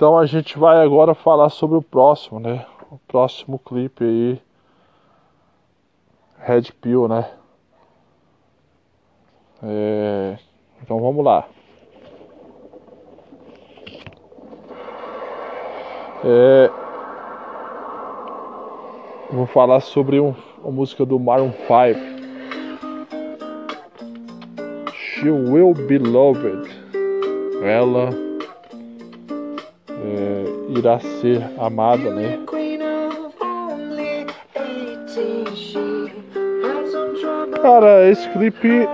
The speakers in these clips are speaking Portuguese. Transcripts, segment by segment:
Então a gente vai agora falar sobre o próximo, né? O próximo clipe aí. Red Pill, né? É... Então vamos lá. É... Vou falar sobre um, uma música do Maroon 5. She Will Be Loved. Ela irá ser amada, né? Cara, esse clipe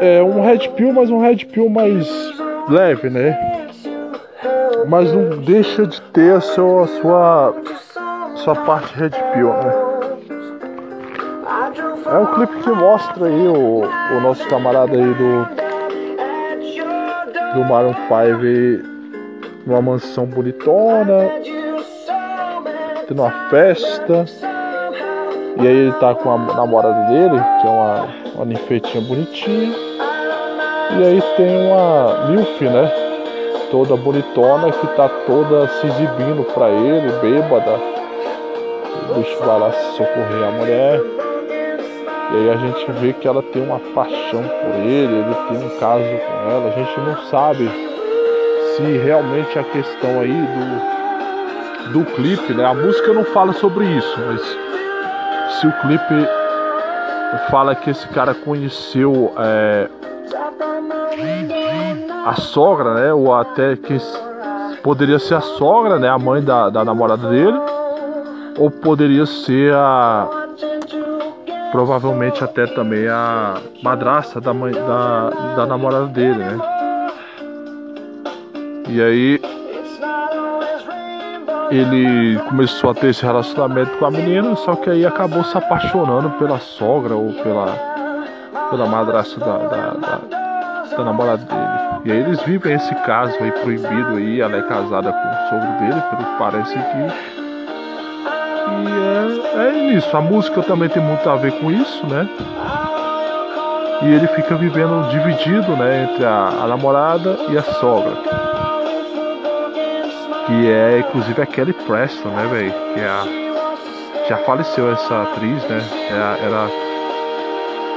é um red pill, mas um red pill mais leve, né? Mas não deixa de ter a sua, a sua, sua parte red pill, né? É um clipe que mostra aí o, o nosso camarada aí do do Maroon 5 numa mansão bonitona, tendo uma festa. E aí ele tá com a namorada dele, que é uma, uma ninfetinha bonitinha. E aí tem uma milf, né? Toda bonitona que tá toda se exibindo pra ele, bêbada. O bicho vai lá socorrer a mulher. E aí a gente vê que ela tem uma paixão por ele, ele tem um caso com ela. A gente não sabe se realmente a questão aí do, do clipe, né? A música não fala sobre isso, mas se o clipe fala que esse cara conheceu é, a sogra, né? Ou até que poderia ser a sogra, né? A mãe da, da namorada dele, ou poderia ser a provavelmente até também a madrasta da mãe da, da namorada dele, né? E aí ele começou a ter esse relacionamento com a menina, só que aí acabou se apaixonando pela sogra ou pela, pela madrasta da, da, da, da namorada dele. E aí eles vivem esse caso aí proibido aí, ela é casada com o sogro dele, pelo que parece aqui. E é, é isso, a música também tem muito a ver com isso, né? E ele fica vivendo dividido, né, entre a, a namorada e a sogra que é inclusive a Kelly Preston, né, velho? Que é a, já faleceu essa atriz, né? Era, é era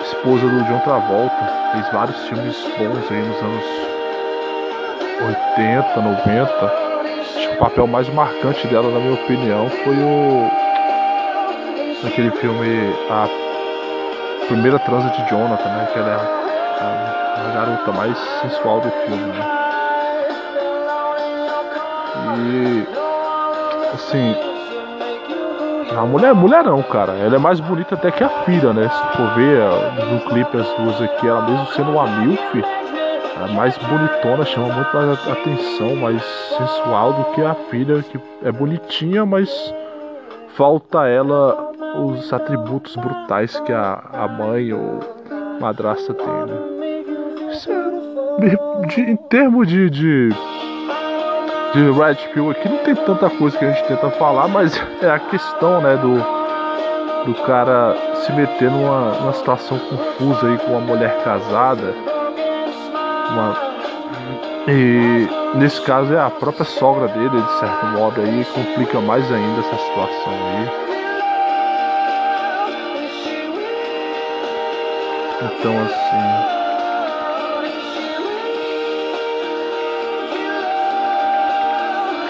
esposa do John Travolta, fez vários filmes bons aí nos anos 80, 90. Acho que o papel mais marcante dela, na minha opinião, foi o naquele filme A Primeira Transa de Jonathan, né? Que ela é a, a garota mais sensual do filme, né? E assim, a mulher é mulherão, cara. Ela é mais bonita até que a filha, né? Se for ver no clipe as duas aqui, ela mesmo sendo uma milf, ela é mais bonitona, chama muito mais atenção, mais sensual do que a filha, que é bonitinha, mas falta ela os atributos brutais que a, a mãe ou madrasta tem, né? Isso é, de, em termos de, de de Red Pill aqui não tem tanta coisa que a gente tenta falar, mas é a questão, né, do, do cara se meter numa, numa situação confusa aí com uma mulher casada. Uma, e nesse caso é a própria sogra dele, de certo modo, aí complica mais ainda essa situação aí. Então assim.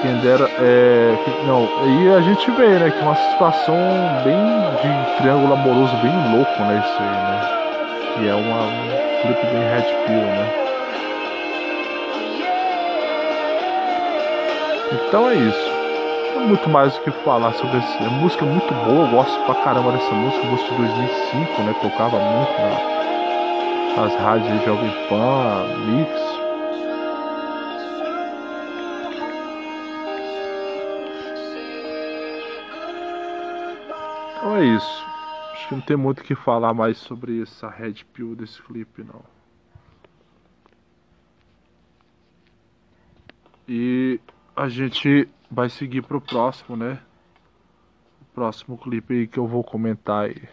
Quem dera. É, não, e a gente vê, né, que uma situação bem de triângulo amoroso bem louco, né, isso aí, né? Que é uma, um clipe bem red pill, né? Então é isso. Não muito mais o que falar sobre essa a música é muito boa, eu gosto pra caramba dessa música, música de 2005, né? Tocava muito na, nas rádios de Jovem Pan, Mix, É isso. Acho que não tem muito o que falar mais sobre essa Red Pill desse clipe, não. E a gente vai seguir pro próximo, né? O próximo clipe aí que eu vou comentar aí.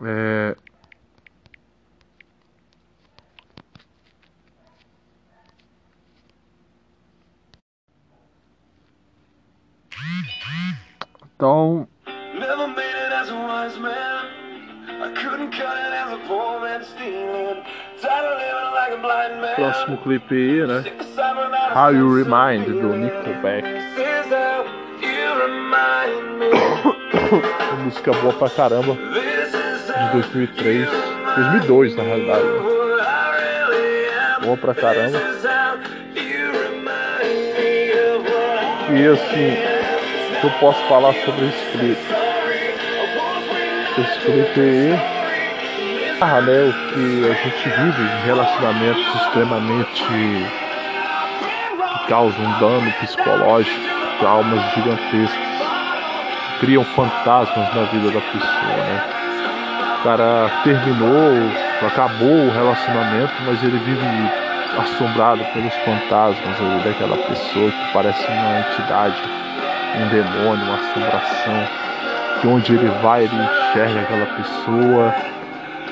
É... Próximo clipe aí, né? How You Remind, do Nickelback. música boa pra caramba. De 2003. 2002, na realidade. Boa pra caramba. E assim, eu posso falar sobre esse clipe. Esse clipe aí ah, né, o que a gente vive em relacionamentos extremamente que causam dano psicológico, traumas gigantescos, criam fantasmas na vida da pessoa, né? O cara terminou, acabou o relacionamento, mas ele vive assombrado pelos fantasmas daquela pessoa que parece uma entidade, um demônio, uma assombração. Que onde ele vai, ele enxerga aquela pessoa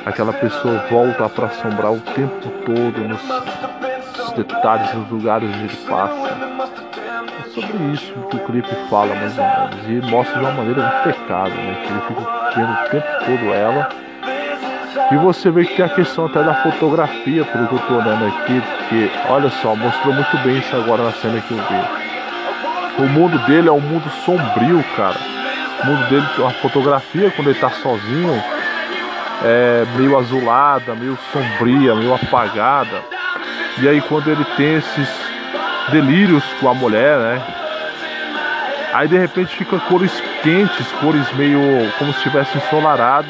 aquela pessoa volta para assombrar o tempo todo nos, detalhes, nos lugares onde ele passa. É sobre isso que o clipe fala mais ou menos. E mostra de uma maneira pecado, né? Que ele fica vendo o tempo todo ela. E você vê que tem a questão até da fotografia, pelo que eu tô olhando aqui, porque olha só, mostrou muito bem isso agora na cena que eu vi. O mundo dele é um mundo sombrio, cara. O mundo dele, a fotografia quando ele tá sozinho, é, meio azulada, meio sombria, meio apagada. E aí quando ele tem esses delírios com a mulher, né? Aí de repente fica cores quentes, cores meio como se estivesse ensolarado.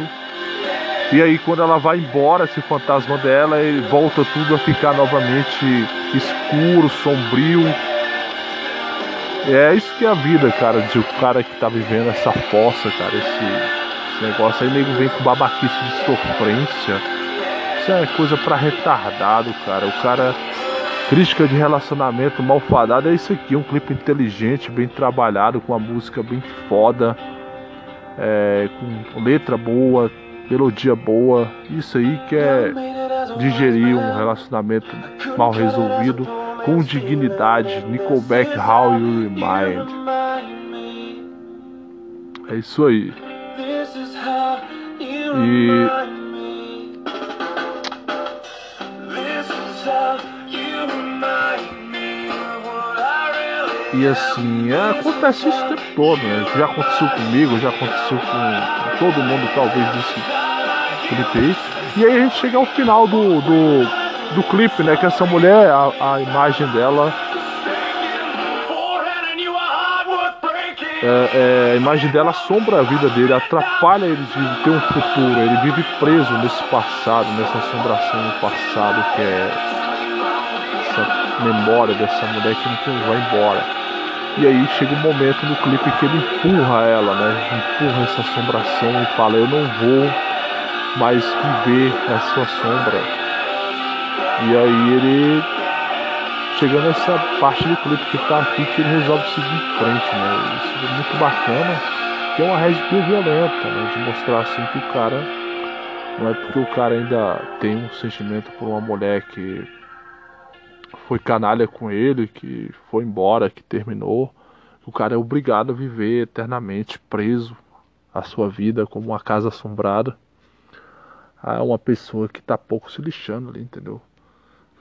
E aí quando ela vai embora, esse fantasma dela, ele volta tudo a ficar novamente escuro, sombrio. É isso que é a vida, cara, de o cara que tá vivendo essa fossa, cara, esse esse negócio aí, nego vem com babaquice de sofrência. Isso é coisa para retardado, cara. O cara. Crítica de relacionamento malfadado é isso aqui, um clipe inteligente, bem trabalhado, com uma música bem foda, é, com letra boa, melodia boa. Isso aí que é digerir um relacionamento mal resolvido com dignidade. Nickelback How You Remind. É isso aí. E E assim, é, acontece isso o tempo todo, né? Já aconteceu comigo, já aconteceu com, todo mundo, talvez, desse clipe aí. E aí a gente chega ao final do, do, do clipe, né? Que essa mulher, a, a imagem dela é, é, a imagem dela assombra a vida dele, atrapalha ele de ter um futuro. Ele vive preso nesse passado, nessa assombração do passado, que é essa memória dessa mulher que não vai embora. E aí chega um momento no clipe que ele empurra ela, né? Empurra essa assombração e fala: Eu não vou mais viver essa sombra. E aí ele chegando nessa parte do clipe que tá aqui que ele resolve seguir em frente, né? Isso é muito bacana, que é uma red pill violenta, né? De mostrar assim que o cara não é porque o cara ainda tem um sentimento por uma mulher que foi canalha com ele, que foi embora, que terminou, o cara é obrigado a viver eternamente preso a sua vida como uma casa assombrada a uma pessoa que tá pouco se lixando ali, entendeu?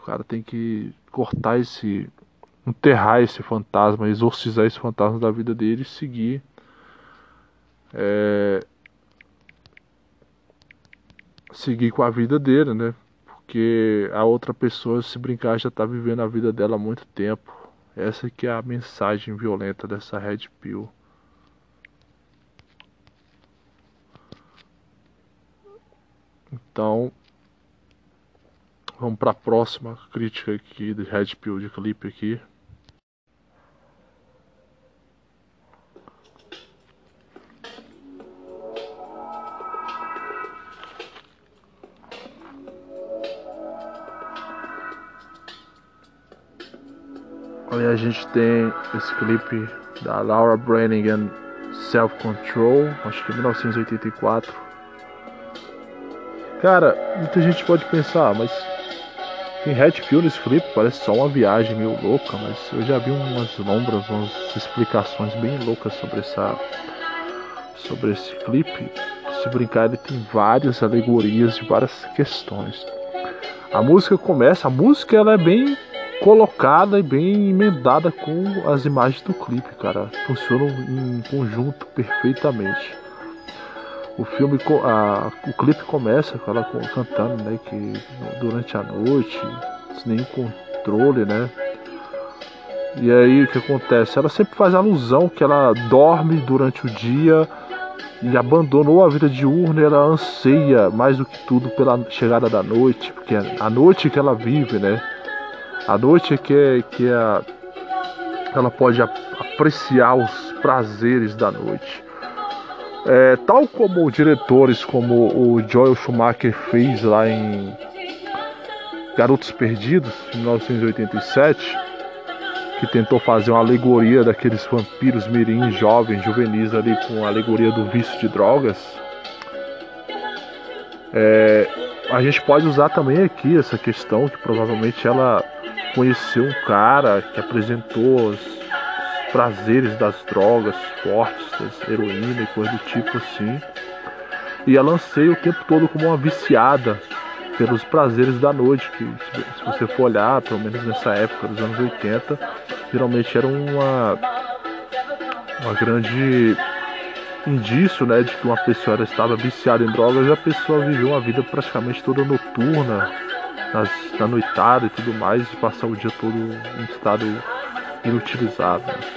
Cara tem que cortar esse. enterrar esse fantasma, exorcizar esse fantasma da vida dele e seguir. É, seguir com a vida dele, né? Porque a outra pessoa, se brincar, já tá vivendo a vida dela há muito tempo. Essa que é a mensagem violenta dessa Red Pill. Então, Vamos para a próxima crítica aqui de Red Pill de clipe aqui. Aí a gente tem esse clipe da Laura Branigan Self Control, acho que 1984. Cara, muita gente pode pensar, mas em Red Pill nesse clipe parece só uma viagem meio louca, mas eu já vi umas lombras, umas explicações bem loucas sobre essa sobre esse clipe, se brincar, ele tem várias alegorias de várias questões. A música começa, a música ela é bem colocada e bem emendada com as imagens do clipe, cara. Funcionam em conjunto perfeitamente. O filme, a, o clipe começa com ela cantando, né, que durante a noite, sem nenhum controle, né. E aí o que acontece? Ela sempre faz alusão que ela dorme durante o dia e abandonou a vida diurna e ela anseia mais do que tudo pela chegada da noite, porque é a noite que ela vive, né? A noite é que é, que é a, ela pode apreciar os prazeres da noite. É, tal como diretores como o Joel Schumacher fez lá em Garotos Perdidos, em 1987, que tentou fazer uma alegoria daqueles vampiros mirins jovens, juvenis ali com a alegoria do vício de drogas. É, a gente pode usar também aqui essa questão que provavelmente ela conheceu um cara que apresentou prazeres das drogas fortes, das heroína e coisa do tipo assim. E ela anseia o tempo todo como uma viciada pelos prazeres da noite, que se você for olhar, pelo menos nessa época dos anos 80, geralmente era uma, uma grande indício né, de que uma pessoa estava viciada em drogas e a pessoa viveu uma vida praticamente toda noturna, nas, na noitada e tudo mais, e passar o dia todo em estado inutilizado. Né.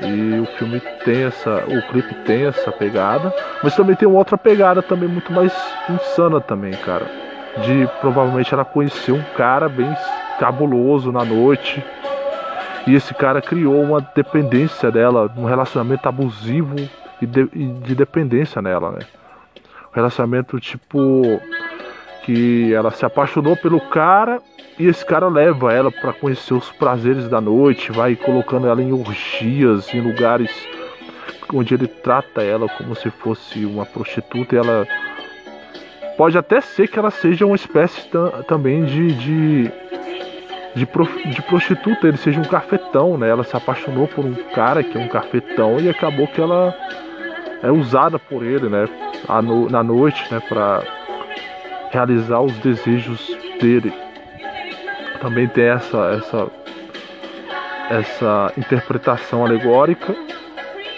E o filme tem essa, o clipe tem essa pegada, mas também tem outra pegada também muito mais insana também, cara. De provavelmente ela conheceu um cara bem cabuloso na noite. E esse cara criou uma dependência dela, um relacionamento abusivo e de, e de dependência nela, né? Um relacionamento tipo que ela se apaixonou pelo cara e esse cara leva ela para conhecer os prazeres da noite, vai colocando ela em orgias, em lugares onde ele trata ela como se fosse uma prostituta. E ela pode até ser que ela seja uma espécie também de, de de, de, prostituta, ele seja um cafetão, né? Ela se apaixonou por um cara que é um cafetão e acabou que ela é usada por ele, né? Na noite, né? Para realizar os desejos dele também tem essa, essa, essa interpretação alegórica.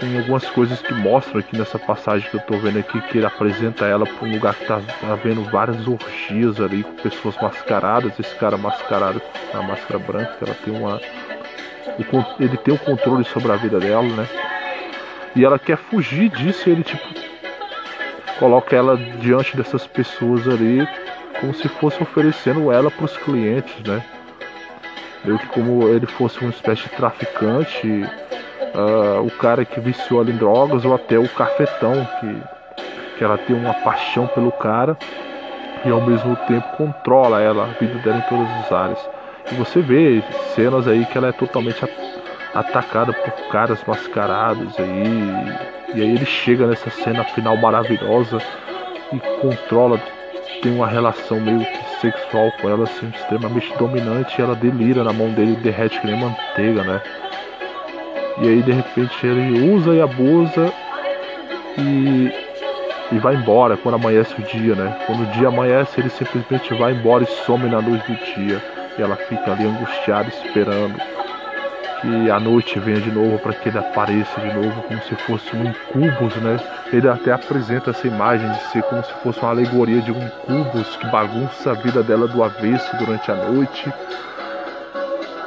Tem algumas coisas que mostram aqui nessa passagem que eu estou vendo aqui, que ele apresenta ela para um lugar que está tá vendo várias orgias ali, com pessoas mascaradas. Esse cara mascarado a máscara branca, ela tem uma. Ele tem o controle sobre a vida dela, né? E ela quer fugir disso e ele tipo coloca ela diante dessas pessoas ali como se fosse oferecendo ela para os clientes, né? meio que como ele fosse uma espécie de traficante, uh, o cara que viciou ela em drogas, ou até o cafetão, que, que ela tem uma paixão pelo cara e ao mesmo tempo controla ela, a vida dela em todas as áreas. E você vê cenas aí que ela é totalmente atacada por caras mascarados aí. E aí ele chega nessa cena final maravilhosa e controla, tem uma relação meio que sexual com ela, assim, extremamente dominante, e ela delira na mão dele, derrete que nem manteiga, né? E aí de repente ele usa e abusa e, e vai embora quando amanhece o dia, né? Quando o dia amanhece, ele simplesmente vai embora e some na luz do dia. E ela fica ali angustiada esperando que a noite venha de novo para que ele apareça de novo como se fosse um incubus, né? Ele até apresenta essa imagem de ser como se fosse uma alegoria de um incubus que bagunça a vida dela do avesso durante a noite.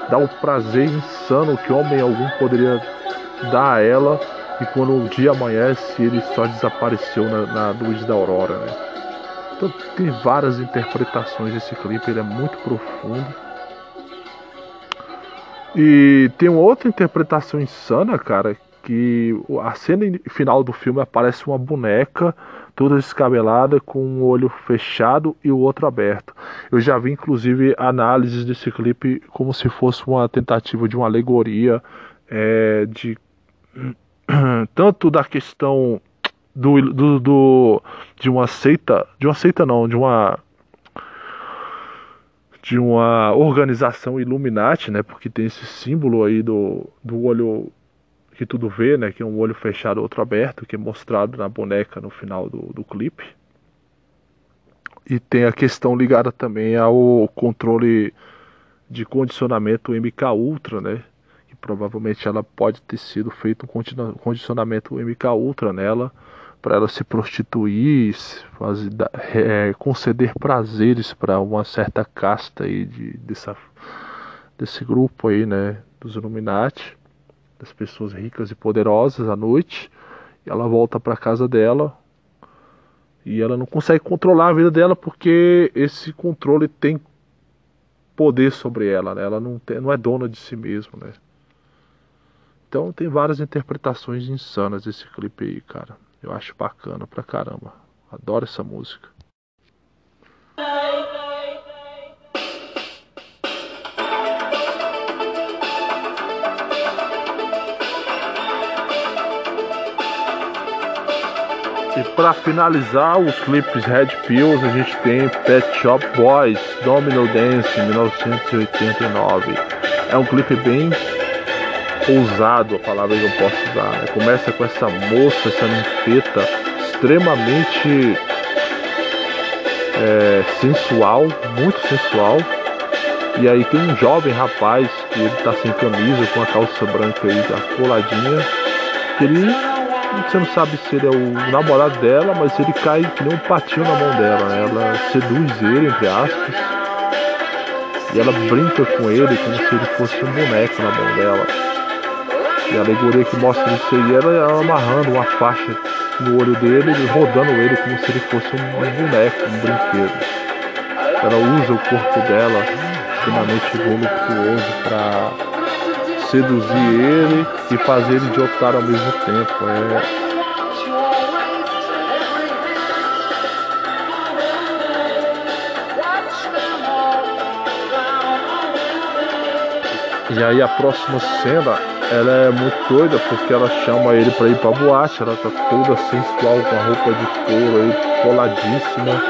Dá um prazer insano que homem algum poderia dar a ela e quando o dia amanhece ele só desapareceu na, na luz da aurora, né? Então tem várias interpretações desse clipe, ele é muito profundo e tem uma outra interpretação insana, cara, que a cena final do filme aparece uma boneca toda descabelada com um olho fechado e o outro aberto. Eu já vi inclusive análises desse clipe como se fosse uma tentativa de uma alegoria é, de tanto da questão do, do, do de uma seita, de uma seita não, de uma de uma organização Illuminati, né? Porque tem esse símbolo aí do, do olho que tudo vê, né? Que é um olho fechado, outro aberto, que é mostrado na boneca no final do, do clipe. E tem a questão ligada também ao controle de condicionamento MK Ultra, né? Que provavelmente ela pode ter sido feito um condicionamento MK Ultra nela para ela se prostituir, fazer, é, conceder prazeres para uma certa casta aí de, dessa, desse grupo aí, né, dos Illuminati, das pessoas ricas e poderosas à noite. E ela volta para casa dela e ela não consegue controlar a vida dela porque esse controle tem poder sobre ela, né? Ela não, tem, não é dona de si mesma, né? Então tem várias interpretações insanas desse clipe aí, cara. Eu acho bacana pra caramba. Adoro essa música. E para finalizar os clipes Red Pills, a gente tem Pet Shop Boys, Domino Dance, 1989. É um clipe bem ousado a palavra que eu posso usar. Né? Começa com essa moça, essa ninfeta extremamente é, sensual, muito sensual. E aí tem um jovem rapaz que ele tá sem camisa, com a calça branca aí coladinha, que ele você não sabe se ele é o namorado dela, mas ele cai que nem um patinho na mão dela. Né? Ela seduz ele, entre aspas, e ela brinca com ele como se ele fosse um boneco na mão dela. E a alegoria que mostra isso aí era ela amarrando uma faixa no olho dele e rodando ele como se ele fosse um, boneco, um brinquedo. Ela usa o corpo dela, extremamente voluptuoso, para seduzir ele e fazer ele de otário ao mesmo tempo. É, E aí a próxima cena ela é muito doida porque ela chama ele para ir pra boate, ela tá toda sensual com a roupa de couro aí, coladíssima.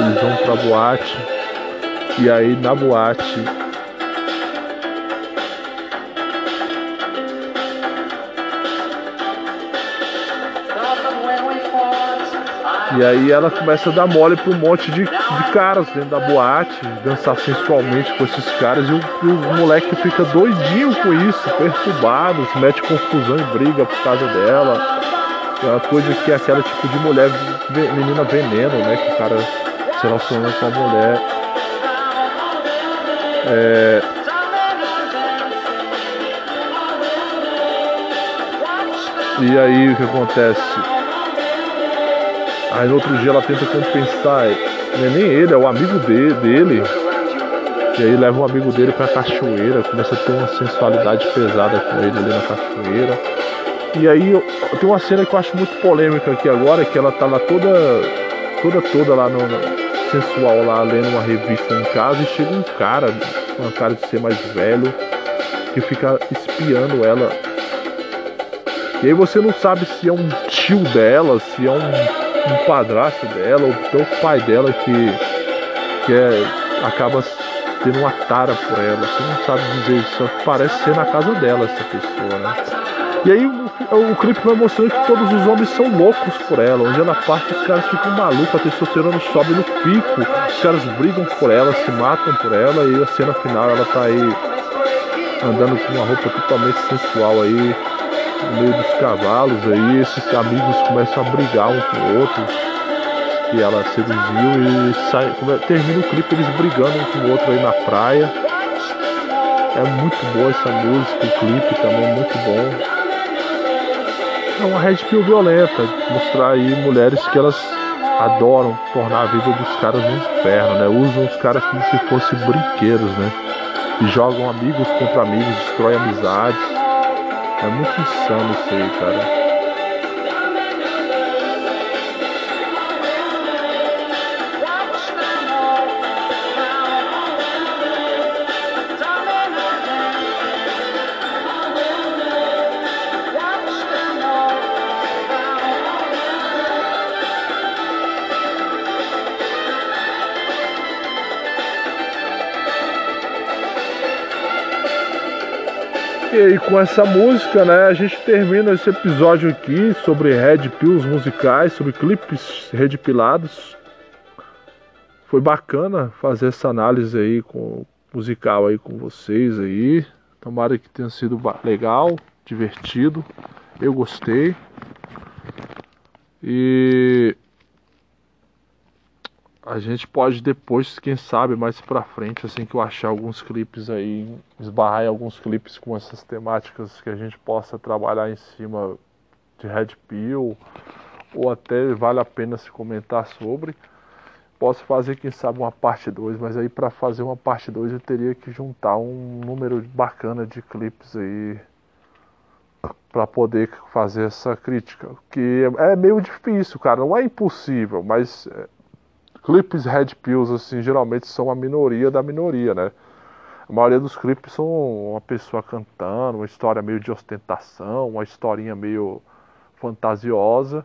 Eles vão pra boate. E aí na boate E aí ela começa a dar mole para um monte de, de caras dentro da boate, dançar sensualmente com esses caras, e o, o moleque fica doidinho com isso, perturbado, se mete confusão e briga por causa dela. É uma coisa que é aquela tipo de mulher, menina veneno, né? Que o cara se relaciona com a mulher. É... E aí o que acontece? Aí no outro dia ela tenta compensar. Não é nem ele, é o amigo dele, dele. E aí leva um amigo dele pra cachoeira, começa a ter uma sensualidade pesada com ele ali na cachoeira. E aí tem uma cena que eu acho muito polêmica aqui agora, que ela tá lá toda, toda, toda lá no, sensual lá lendo uma revista em casa e chega um cara, uma cara de ser mais velho, que fica espiando ela. E aí você não sabe se é um tio dela, se é um um padrasto dela, ou então o pai dela que, que é, acaba tendo uma tara por ela. Você não sabe dizer isso, parece ser na casa dela essa pessoa, né? E aí o, o clipe vai mostrando que todos os homens são loucos por ela. Onde ela passa, os caras ficam malucos, a testosterona sobe no pico, os caras brigam por ela, se matam por ela, e a cena final ela tá aí andando com uma roupa totalmente sensual aí, no meio dos cavalos aí, esses amigos começam a brigar um com o outro, que ela seduziu e sai, termina o clipe eles brigando um com o outro aí na praia. É muito boa essa música, o clipe também é muito bom. É uma red pill violenta, mostrar aí mulheres que elas adoram tornar a vida dos caras um inferno, né? Usam os caras como se fossem brinquedos, né? E jogam amigos contra amigos, destrói amizades. É muito insano isso aí, cara. E com essa música, né, a gente termina esse episódio aqui sobre Red Pills musicais, sobre clipes red pilados. Foi bacana fazer essa análise aí com musical aí com vocês aí. Tomara que tenha sido legal, divertido. Eu gostei. E a gente pode depois, quem sabe, mais pra frente, assim que eu achar alguns clipes aí, esbarrar em alguns clipes com essas temáticas que a gente possa trabalhar em cima de Red Pill, ou até vale a pena se comentar sobre. Posso fazer, quem sabe, uma parte 2, mas aí para fazer uma parte 2 eu teria que juntar um número bacana de clipes aí para poder fazer essa crítica, que é meio difícil, cara, não é impossível, mas é, clipes red pills assim geralmente são a minoria da minoria, né? A maioria dos clipes são uma pessoa cantando, uma história meio de ostentação, uma historinha meio fantasiosa,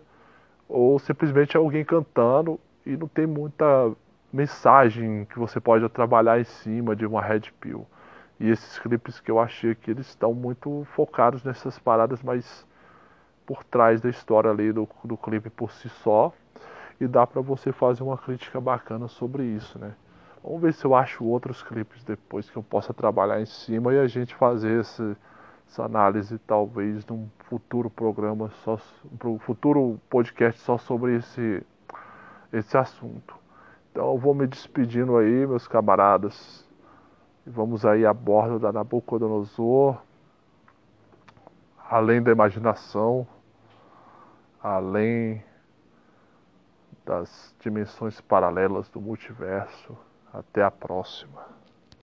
ou simplesmente alguém cantando e não tem muita mensagem que você pode trabalhar em cima de uma red pill. E esses clipes que eu achei que eles estão muito focados nessas paradas mais por trás da história ali do, do clipe por si só. E dá para você fazer uma crítica bacana sobre isso, né? Vamos ver se eu acho outros clipes depois que eu possa trabalhar em cima e a gente fazer esse, essa análise talvez num futuro programa só, um futuro podcast só sobre esse, esse assunto. Então eu vou me despedindo aí, meus camaradas. Vamos aí a bordo da Nabucodonosor, além da imaginação, além das dimensões paralelas do multiverso. Até a próxima.